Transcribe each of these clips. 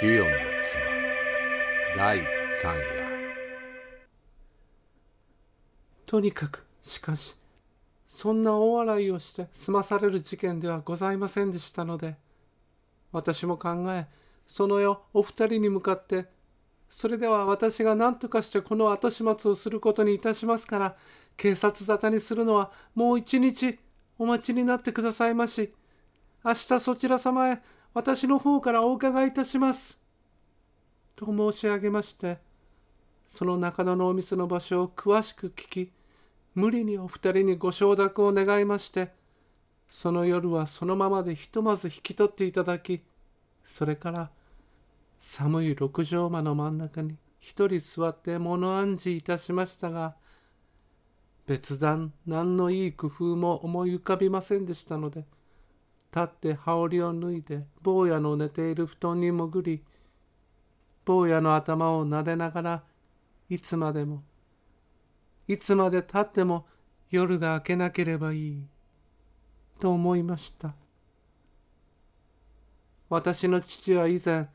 ディオンの妻。第3夜。とにかくしかしそんな大笑いをして済まされる事件ではございませんでしたので私も考えその夜お二人に向かってそれでは私が何とかしてこの後始末をすることにいたしますから警察沙汰にするのはもう一日お待ちになってくださいまし明日そちら様へ私の方からお伺いいたします。と申し上げましてその中野のお店の場所を詳しく聞き無理にお二人にご承諾を願いましてその夜はそのままでひとまず引き取っていただきそれから寒い六畳間の真ん中に一人座って物暗示いたしましたが別段何のいい工夫も思い浮かびませんでしたので立って羽織を脱いで坊やの寝ている布団に潜り坊やの頭を撫でながらいつまでもいつまでたっても夜が明けなければいいと思いました。私の父は以前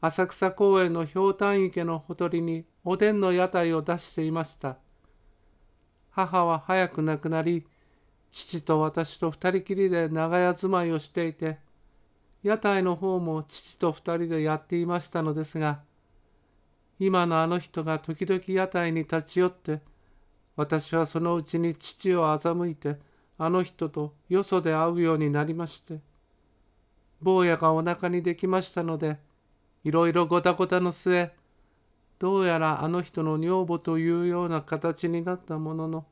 浅草公園のひょうたん池のほとりにおでんの屋台を出していました。母は早く亡くなり父と私と二人きりで長屋住まいをしていて屋台の方も父と二人でやっていましたのですが今のあの人が時々屋台に立ち寄って私はそのうちに父を欺いてあの人とよそで会うようになりまして坊やがお腹にできましたのでいろいろごたごたの末どうやらあの人の女房というような形になったものの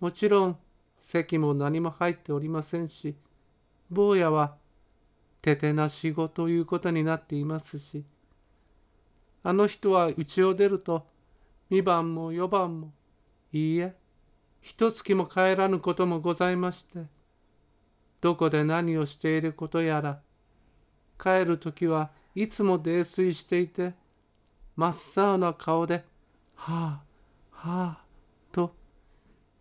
もちろん席も何も入っておりませんし坊やはててなしごということになっていますしあの人は家を出ると2番も4番もいいえ一月も帰らぬこともございましてどこで何をしていることやら帰る時はいつも泥酔していて真っ青な顔で「はあはあ」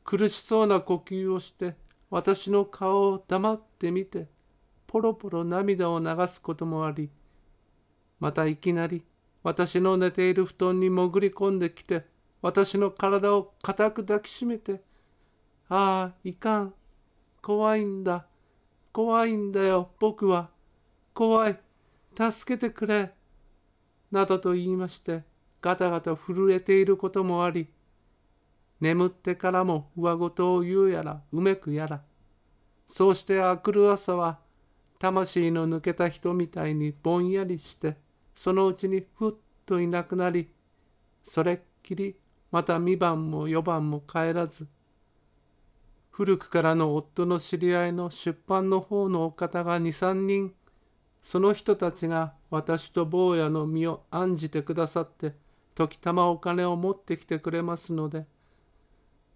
苦しそうな呼吸をして私の顔を黙って見てポロポロ涙を流すこともありまたいきなり私の寝ている布団に潜り込んできて私の体を固く抱きしめて「ああいかん怖いんだ怖いんだよ僕は怖い助けてくれ」などと言いましてガタガタ震えていることもあり眠ってからも上事を言うやらうめくやら。そうしてあくる朝は魂の抜けた人みたいにぼんやりしてそのうちにふっといなくなりそれっきりまた2番も4番も帰らず古くからの夫の知り合いの出版の方のお方が23人その人たちが私と坊やの身を案じてくださって時たまお金を持ってきてくれますので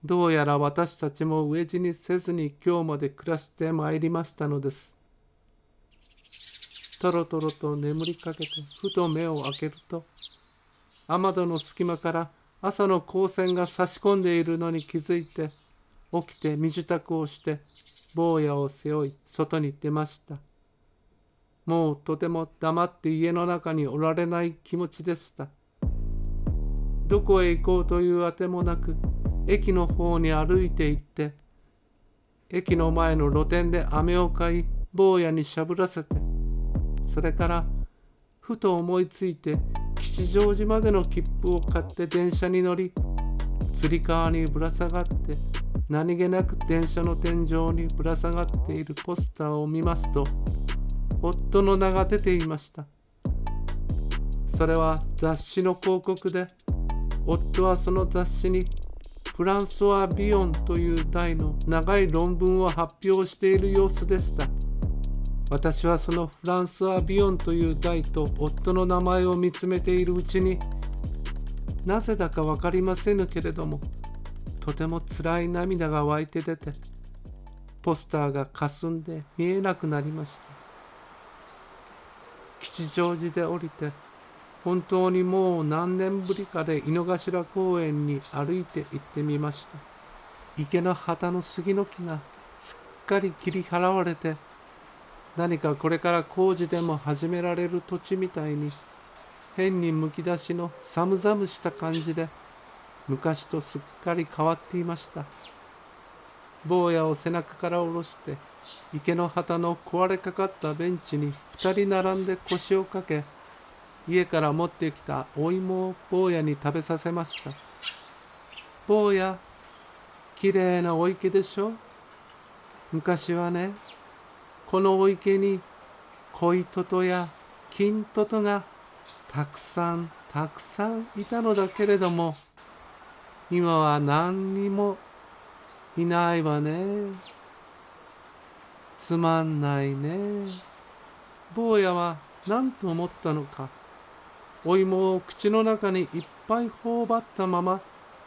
どうやら私たちも飢え死にせずに今日まで暮らしてまいりましたのです。とろとろと眠りかけてふと目を開けると雨戸の隙間から朝の光線が差し込んでいるのに気づいて起きて身支度をして坊やを背負い外に出ましたもうとても黙って家の中におられない気持ちでしたどこへ行こうというあてもなく駅の方に歩いて行って駅の前の露店で飴を買い坊やにしゃぶらせてそれからふと思いついて吉祥寺までの切符を買って電車に乗りつり革にぶら下がって何気なく電車の天井にぶら下がっているポスターを見ますと夫の名が出ていました。それは雑誌の広告で夫はその雑誌にフランソワ・ビヨンという題の長い論文を発表している様子でした。私はそのフランソワ・ビヨンという題と夫の名前を見つめているうちになぜだか分かりませぬけれどもとてもつらい涙が湧いて出てポスターがかすんで見えなくなりました。吉祥寺で降りて本当にもう何年ぶりかで井の頭公園に歩いて行ってみました。池の旗の杉の木がすっかり切り払われて何かこれから工事でも始められる土地みたいに変にむき出しの寒々した感じで昔とすっかり変わっていました。坊やを背中から下ろして池の旗の壊れかかったベンチに二人並んで腰をかけ家から持ってきたお芋を坊やに食べさせました。坊やきれいなお池でしょ？昔はねこのお池に恋トトや金トトがたくさんたくさんいたのだけれども今は何にもいないわね。つまんないね。坊やは何と思ったのか？お芋を口の中にいっぱい頬張ったまま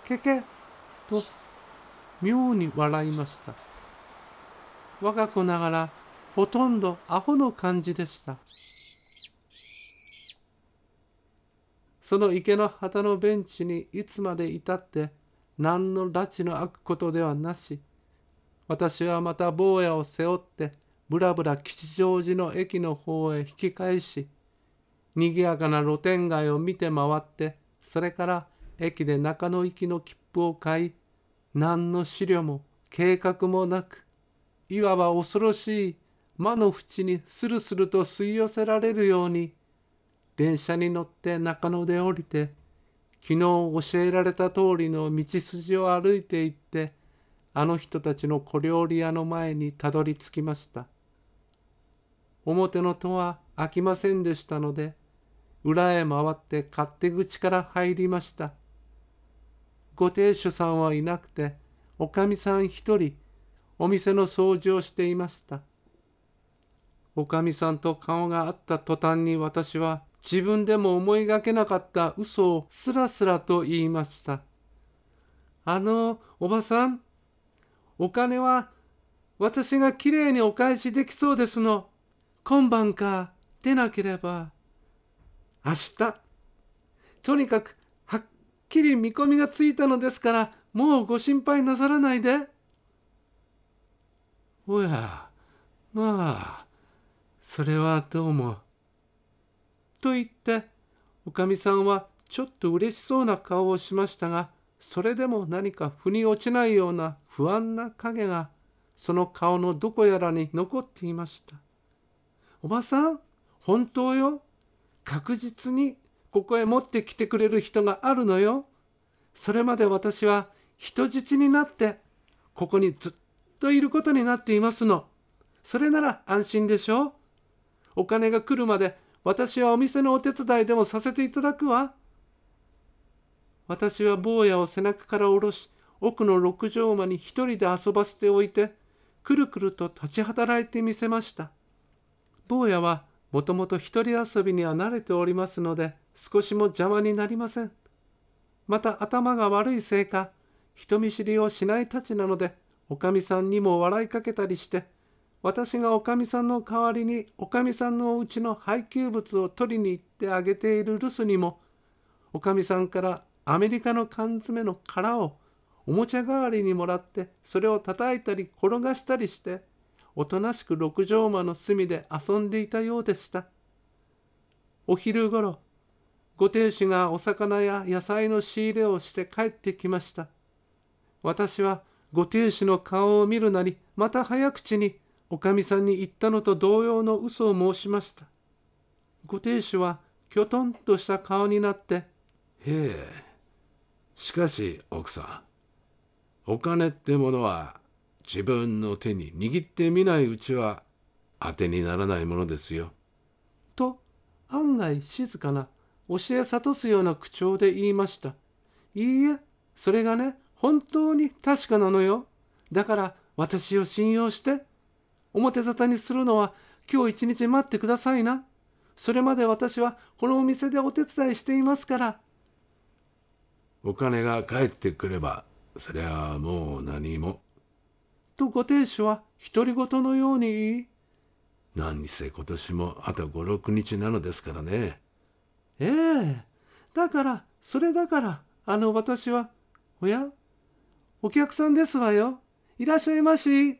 けけと妙に笑いました。我が子ながらほとんどアホの感じでした。その池の旗のベンチにいつまでいたって何の拉致の開くことではなし私はまた坊やを背負ってぶらぶら吉祥寺の駅の方へ引き返しにぎやかな露天街を見て回ってそれから駅で中野行きの切符を買い何の資料も計画もなくいわば恐ろしい魔の淵にスルスルと吸い寄せられるように電車に乗って中野で降りて昨日教えられた通りの道筋を歩いて行ってあの人たちの小料理屋の前にたどり着きました。表の戸は開きませんでしたので裏へ回って勝手口から入りました。ご亭主さんはいなくておかみさん一人お店の掃除をしていました。おかみさんと顔があった途端に私は自分でも思いがけなかった嘘をすらすらと言いました。あのおばさんお金は私がきれいにお返しできそうですの。今晩か出なければ。明日とにかくはっきり見込みがついたのですからもうご心配なさらないでおやまあそれはどうも。と言っておかみさんはちょっと嬉しそうな顔をしましたがそれでも何か腑に落ちないような不安な影がその顔のどこやらに残っていました。おばさん本当よ確実にここへ持ってきてくれる人があるのよ。それまで私は人質になってここにずっといることになっていますの。それなら安心でしょ。お金が来るまで私はお店のお手伝いでもさせていただくわ。私は坊やを背中から下ろし、奥の六畳間に一人で遊ばせておいて、くるくると立ち働いてみせました。坊やはもともと一人遊びには慣れておりますので、少しも邪魔になりません。また頭が悪いせいか、人見知りをしないたちなので、おかみさんにも笑いかけたりして、私がおかみさんの代わりにおかみさんのお家の配給物を取りに行ってあげている留守にもおかみさんからアメリカの缶詰の殻をおもちゃ代わりにもらってそれを叩いたり転がしたりしておとなしく六畳間の隅で遊んでいたようでした。お昼ごろご亭主がお魚や野菜の仕入れをして帰ってきました。私はご亭主の顔を見るなりまた早口におかみさんに言ったのと同様の嘘を申しました。ご亭主はきょとんとした顔になって、へえ、しかし奥さん、お金ってものは自分の手に握ってみないうちは当てにならないものですよ。と案外静かな教え諭すような口調で言いました。いいえ、それがね、本当に確かなのよ。だから私を信用して。表沙汰にするのは今日一日待ってくださいな。それまで私はこのお店でお手伝いしていますから。お金が返ってくれば、そりゃもう何も。とご亭主は独り言のように。何せ今年もあと五六日なのですからね。ええだから、それだから、あの私は、おやお客さんですわよ。いらっしゃいまし。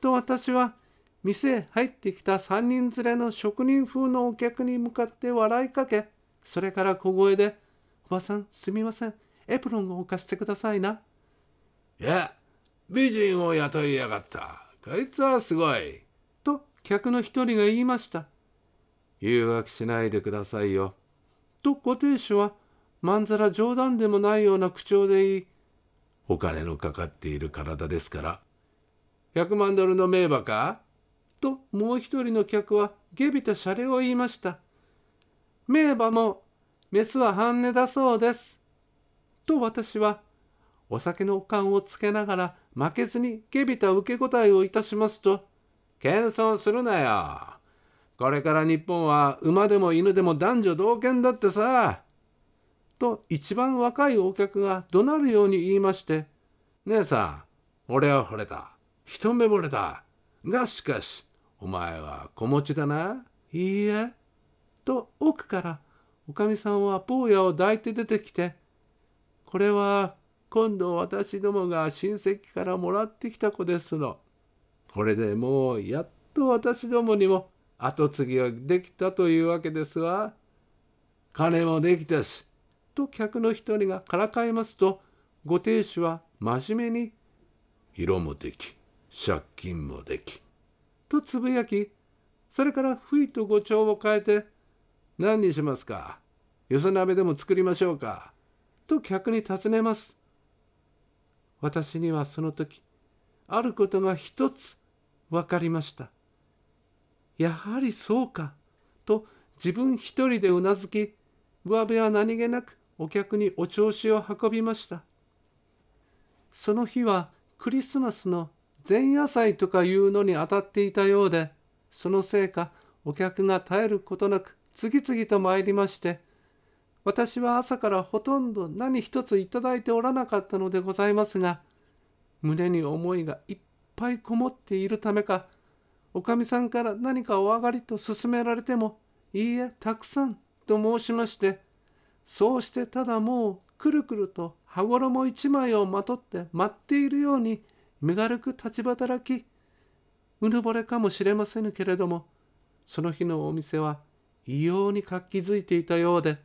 と私は店へ入ってきた三人連れの職人風のお客に向かって笑いかけそれから小声で、おばさん、すみません。エプロンを貸してくださいな。いや、美人を雇いやがった。こいつはすごい。と客の一人が言いました。誘惑しないでくださいよ。とご亭主はまんざら冗談でもないような口調で言い、お金のかかっている体ですから。100万ドルの名馬か？ともう一人の客は下びたシャレを言いました。名馬もメスは半値だそうです。と私はお酒の缶をつけながら負けずに下びた受け答えをいたしますと、謙遜するなよ。これから日本は馬でも犬でも男女同権だってさ。と一番若いお客が怒鳴るように言いまして、姉さん、俺は惚れた。一目惚れた。がしかし、お前は子持ちだな。いいえ。と奥からおかみさんは坊やを抱いて出てきて、これは今度私どもが親戚からもらってきた子ですの。これでもうやっと私どもにも跡継ぎができたというわけですわ。金もできたし。と客の一人がからかいますと、ご亭主は真面目に、色もでき、借金もでき。とつぶやき、それからふいと語調を変えて、何にしますか？よそ鍋でも作りましょうか？と客に尋ねます。私にはその時、あることが一つ分かりました。やはりそうか、と自分一人でうなずき、上辺は何気なくお客にお調子を運びました。その日はクリスマスの前夜祭とかいうのに当たっていたようで、そのせいかお客が絶えることなく次々と参りまして、私は朝からほとんど何一ついただいておらなかったのでございますが、胸に思いがいっぱいこもっているためか、おかみさんから何かお上がりと勧められても、いいえ、たくさんと申しまして、そうしてただもうくるくると羽衣一枚をまとって待っているように身軽く立ち働き、うぬぼれかもしれませぬけれども、その日のお店は異様に活気づいていたようで、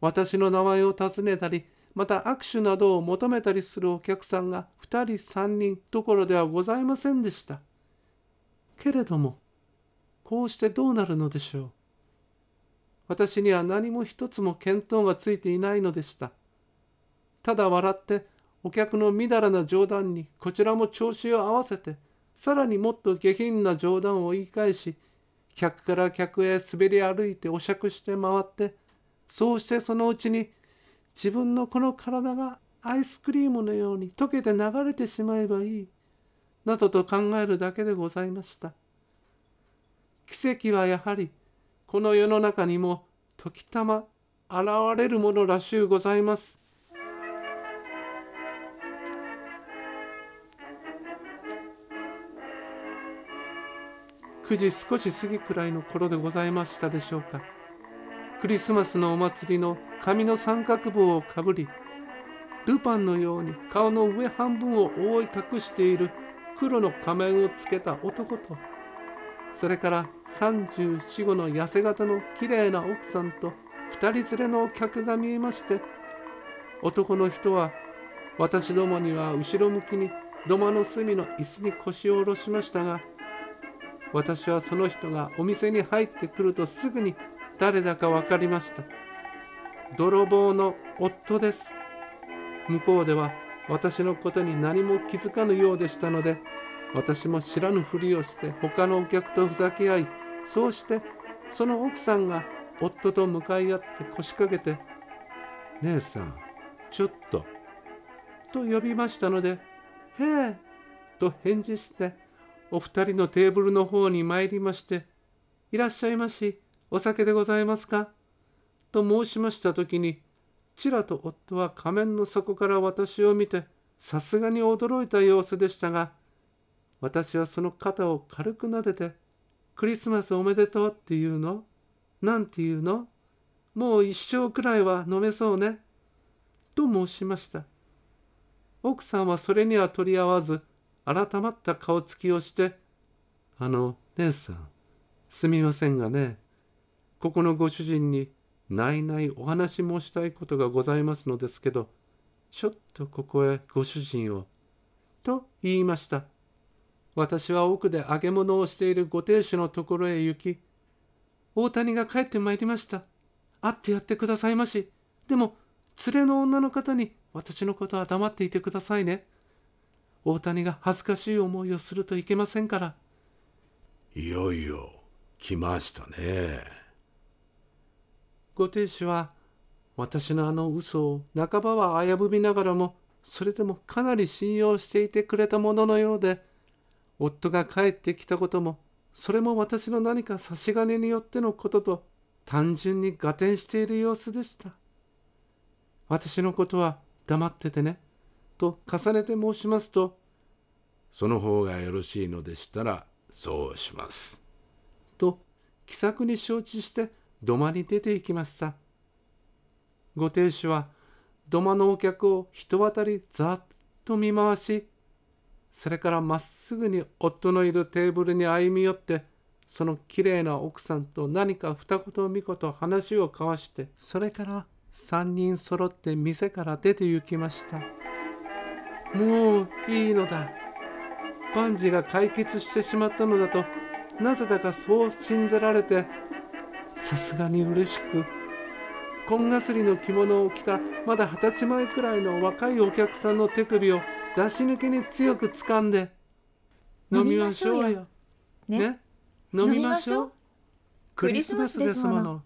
私の名前を尋ねたり、また握手などを求めたりするお客さんが2人3人どころではございませんでした。けれども、こうしてどうなるのでしょう。私には何も一つも見当がついていないのでした。ただ笑ってお客のみだらな冗談にこちらも調子を合わせてさらにもっと下品な冗談を言い返し客から客へ滑り歩いてお酌して回ってそうしてそのうちに自分のこの体がアイスクリームのように溶けて流れてしまえばいいなどと考えるだけでございました。奇跡はやはりこの世の中にも時たま現れるものらしゅうございます。9時少し過ぎくらいの頃でございましたでしょうか。クリスマスのお祭りの紙の三角帽をかぶり、ルパンのように顔の上半分を覆い隠している黒の仮面をつけた男とそれから34、5の痩せ型のきれいな奥さんと2人連れの客が見えまして男の人は私どもには後ろ向きに土間の隅の椅子に腰を下ろしましたが私はその人がお店に入ってくるとすぐに誰だか分かりました。泥棒の夫です。向こうでは私のことに何も気づかぬようでしたので私も知らぬふりをして他のお客とふざけ合いそうしてその奥さんが夫と向かい合って腰掛けて「姉さんちょっと」と呼びましたので「へえ」と返事してお二人のテーブルの方に参りまして「いらっしゃいまし。お酒でございますか?」と申しました時にちらと夫は仮面の底から私を見てさすがに驚いた様子でしたが私はその肩を軽く撫でてクリスマスおめでとうって言うの？なんて言うの？もう一生くらいは飲めそうね？と申しました。奥さんはそれには取り合わず改まった顔つきをしてあの姉さんすみませんがね。ここのご主人にないないお話申したいことがございますのですけどちょっとここへご主人を。と言いました。私は奥で揚げ物をしているご亭主のところへ行き、大谷が帰ってまいりました。会ってやってくださいまし。でも、連れの女の方に私のことは黙っていてくださいね。大谷が恥ずかしい思いをするといけませんから。いよいよ来ましたね。ご亭主は私のあの嘘を半ばは危ぶみながらもそれでもかなり信用していてくれたもののようで夫が帰ってきたこともそれも私の何か差し金によってのことと単純に合点している様子でした。私のことは黙っててねと重ねて申しますとその方がよろしいのでしたらそうします。と気さくに承知して土間に出て行きました。ご亭主は土間のお客を人渡りざっと見回しそれからまっすぐに夫のいるテーブルに歩み寄ってそのきれいな奥さんと何か二言三言話を交わしてそれから三人揃って店から出て行きました。もういいのだ。万事が解決してしまったのだとなぜだかそう信じられてさすがに嬉しく紺がすりの着物を着たまだ二十歳前くらいの若いお客さんの手首を出し抜けに強く掴んで飲みましょうよ。ね？飲みましょう？クリスマスですもの。